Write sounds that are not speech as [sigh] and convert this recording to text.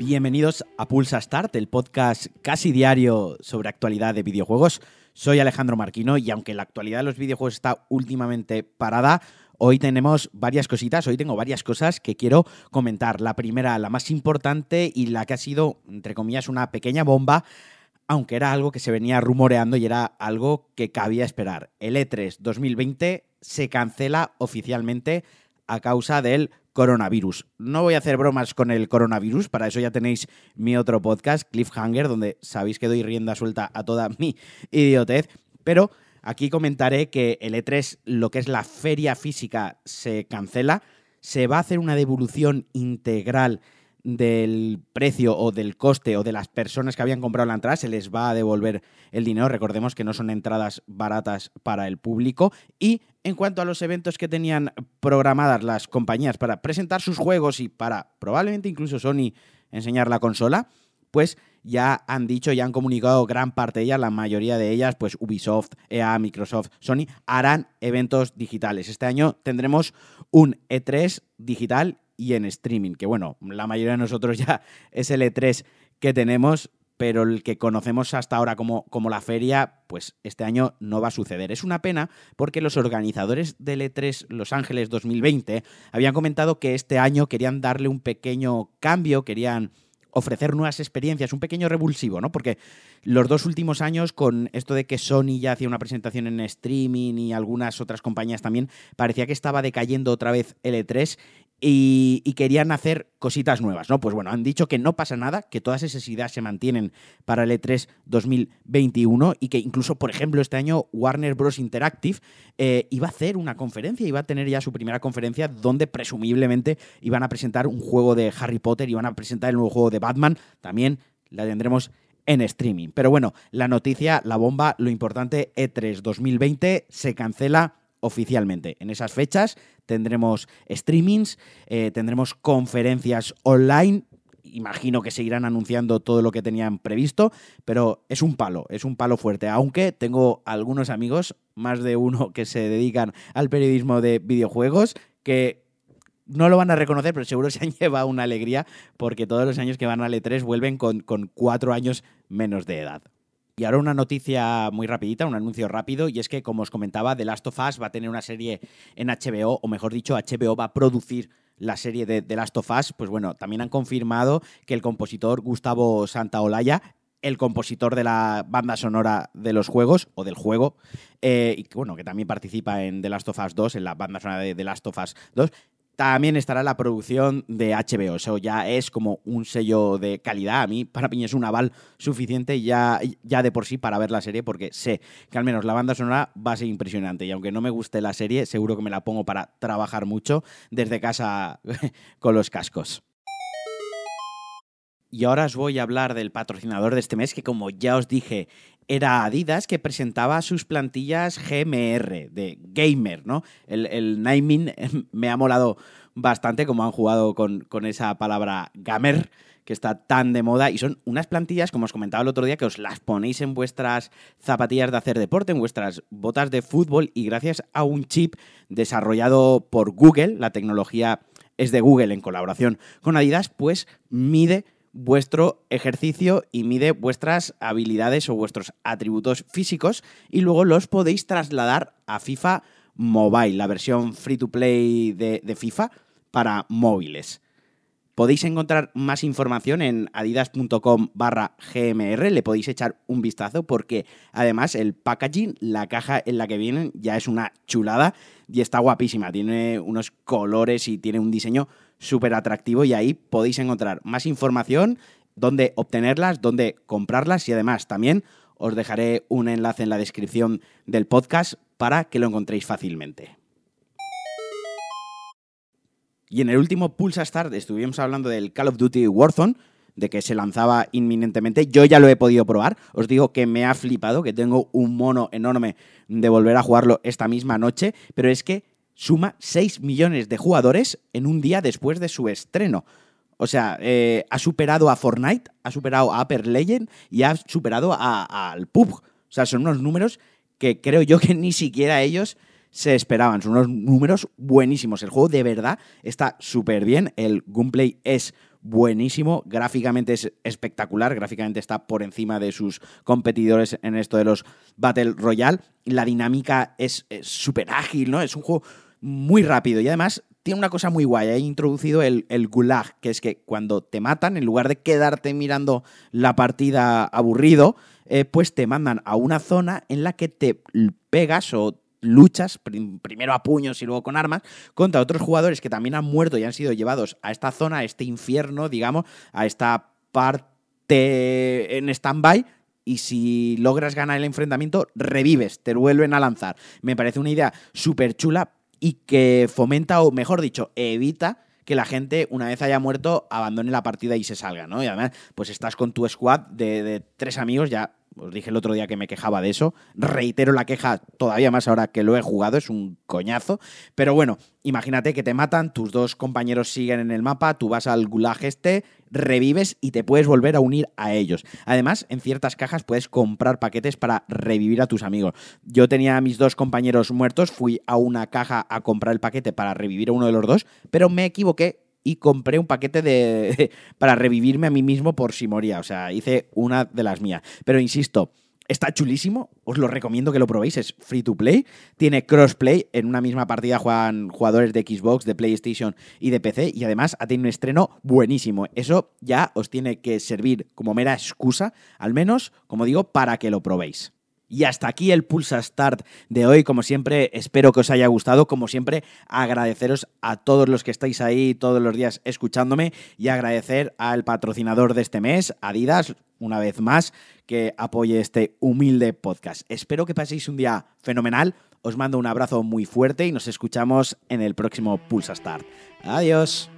Bienvenidos a Pulsa Start, el podcast casi diario sobre actualidad de videojuegos. Soy Alejandro Marquino y aunque la actualidad de los videojuegos está últimamente parada, hoy tenemos varias cositas, hoy tengo varias cosas que quiero comentar. La primera, la más importante y la que ha sido, entre comillas, una pequeña bomba, aunque era algo que se venía rumoreando y era algo que cabía esperar. El E3 2020 se cancela oficialmente a causa del coronavirus. No voy a hacer bromas con el coronavirus, para eso ya tenéis mi otro podcast, Cliffhanger, donde sabéis que doy rienda suelta a toda mi idiotez, pero aquí comentaré que el E3, lo que es la feria física, se cancela, se va a hacer una devolución integral del precio o del coste o de las personas que habían comprado la entrada, se les va a devolver el dinero. Recordemos que no son entradas baratas para el público. Y en cuanto a los eventos que tenían programadas las compañías para presentar sus juegos y para probablemente incluso Sony enseñar la consola, pues ya han dicho, ya han comunicado gran parte de ellas, la mayoría de ellas, pues Ubisoft, EA, Microsoft, Sony, harán eventos digitales. Este año tendremos un E3 digital y en streaming, que bueno, la mayoría de nosotros ya [laughs] es el E3 que tenemos, pero el que conocemos hasta ahora como, como, la feria, pues este año no va a suceder. Es una pena porque los organizadores del E3 Los Ángeles 2020 habían comentado que este año querían darle un pequeño cambio, querían ofrecer nuevas experiencias, un pequeño revulsivo, ¿no? Porque los dos últimos años, con esto de que Sony ya hacía una presentación en streaming y algunas otras compañías también, parecía que estaba decayendo otra vez L3 y, querían hacer cositas nuevas, ¿no? Pues bueno, han dicho que no pasa nada, que todas esas ideas se mantienen para el E3 2021 y que incluso, por ejemplo, este año Warner Bros. Interactive eh, iba a hacer una conferencia, iba a tener ya su primera conferencia donde presumiblemente iban a presentar un juego de Harry Potter, iban a presentar el nuevo juego de Batman, también la tendremos en streaming. Pero bueno, la noticia, la bomba, lo importante, E3 2020 se cancela oficialmente. En esas fechas tendremos streamings, eh, tendremos conferencias online. Imagino que seguirán anunciando todo lo que tenían previsto, pero es un palo, es un palo fuerte. Aunque tengo algunos amigos, más de uno que se dedican al periodismo de videojuegos, que no lo van a reconocer, pero seguro [laughs] se han llevado una alegría porque todos los años que van al E3 vuelven con, con cuatro años menos de edad. Y ahora una noticia muy rapidita, un anuncio rápido, y es que, como os comentaba, The Last of Us va a tener una serie en HBO, o mejor dicho, HBO va a producir la serie de The Last of Us. Pues bueno, también han confirmado que el compositor Gustavo Santaolalla el compositor de la banda sonora de los juegos o del juego, eh, y bueno, que también participa en The Last of Us 2, en la banda sonora de The Last of Us 2, también estará la producción de HBO. Eso ya es como un sello de calidad. A mí, para mí, es un aval suficiente ya, ya de por sí para ver la serie, porque sé que al menos la banda sonora va a ser impresionante. Y aunque no me guste la serie, seguro que me la pongo para trabajar mucho desde casa [laughs] con los cascos. Y ahora os voy a hablar del patrocinador de este mes, que como ya os dije, era Adidas, que presentaba sus plantillas GMR, de gamer, ¿no? El, el naming me ha molado bastante, como han jugado con, con esa palabra gamer que está tan de moda y son unas plantillas, como os comentaba el otro día, que os las ponéis en vuestras zapatillas de hacer deporte, en vuestras botas de fútbol y gracias a un chip desarrollado por Google, la tecnología es de Google en colaboración con Adidas, pues mide vuestro ejercicio y mide vuestras habilidades o vuestros atributos físicos y luego los podéis trasladar a FIFA Mobile, la versión free to play de, de FIFA para móviles. Podéis encontrar más información en adidas.com barra GMR, le podéis echar un vistazo porque además el packaging, la caja en la que vienen ya es una chulada y está guapísima, tiene unos colores y tiene un diseño súper atractivo y ahí podéis encontrar más información, dónde obtenerlas, dónde comprarlas y además también os dejaré un enlace en la descripción del podcast para que lo encontréis fácilmente. Y en el último Pulsa Start estuvimos hablando del Call of Duty Warzone, de que se lanzaba inminentemente. Yo ya lo he podido probar. Os digo que me ha flipado, que tengo un mono enorme de volver a jugarlo esta misma noche, pero es que suma 6 millones de jugadores en un día después de su estreno. O sea, eh, ha superado a Fortnite, ha superado a Upper Legend y ha superado al PUBG. O sea, son unos números que creo yo que ni siquiera ellos se esperaban. Son unos números buenísimos. El juego de verdad está súper bien. El gameplay es buenísimo, gráficamente es espectacular, gráficamente está por encima de sus competidores en esto de los Battle Royale, la dinámica es súper ágil, ¿no? Es un juego muy rápido y además tiene una cosa muy guay. He introducido el, el, gulag, que es que cuando te matan, en lugar de quedarte mirando la partida aburrido, eh, pues te mandan a una zona en la que te pegas o luchas, primero a puños y luego con armas, contra otros jugadores que también han muerto y han sido llevados a esta zona, a este infierno, digamos, a esta parte en stand-by y si logras ganar el enfrentamiento, revives, te vuelven a lanzar. Me parece una idea súper chula, y que fomenta, o mejor dicho, evita que la gente, una vez haya muerto, abandone la partida y se salga, ¿no? Y además, pues estás con tu squad de, de tres amigos, ya os dije el otro día que me quejaba de eso. Reitero la queja todavía más ahora que lo he jugado, es un coñazo. Pero bueno, imagínate que te matan, tus dos compañeros siguen en el mapa, tú vas al gulag este, revives y te puedes volver a unir a ellos. Además, en ciertas cajas puedes comprar paquetes para revivir a tus amigos. Yo tenía a mis dos compañeros muertos, fui a una caja a comprar el paquete para revivir a uno de los dos, pero me equivoqué y compré un paquete de [laughs] para revivirme a mí mismo por si moría. O sea, hice una de las mías. Pero insisto, está chulísimo. Os lo recomiendo que lo probéis. Es free to play. Tiene crossplay. En una misma partida juegan jugadores de Xbox, de PlayStation y de PC. Y además ha tenido un estreno buenísimo. Eso ya os tiene que servir como mera excusa, al menos, como digo, para que lo probéis. Y hasta aquí el Pulsa Start de hoy. Como siempre, espero que os haya gustado. Como siempre, agradeceros a todos los que estáis ahí todos los días escuchándome y agradecer al patrocinador de este mes, Adidas, una vez más, que apoye este humilde podcast. Espero que paséis un día fenomenal. Os mando un abrazo muy fuerte y nos escuchamos en el próximo Pulsa Start. Adiós.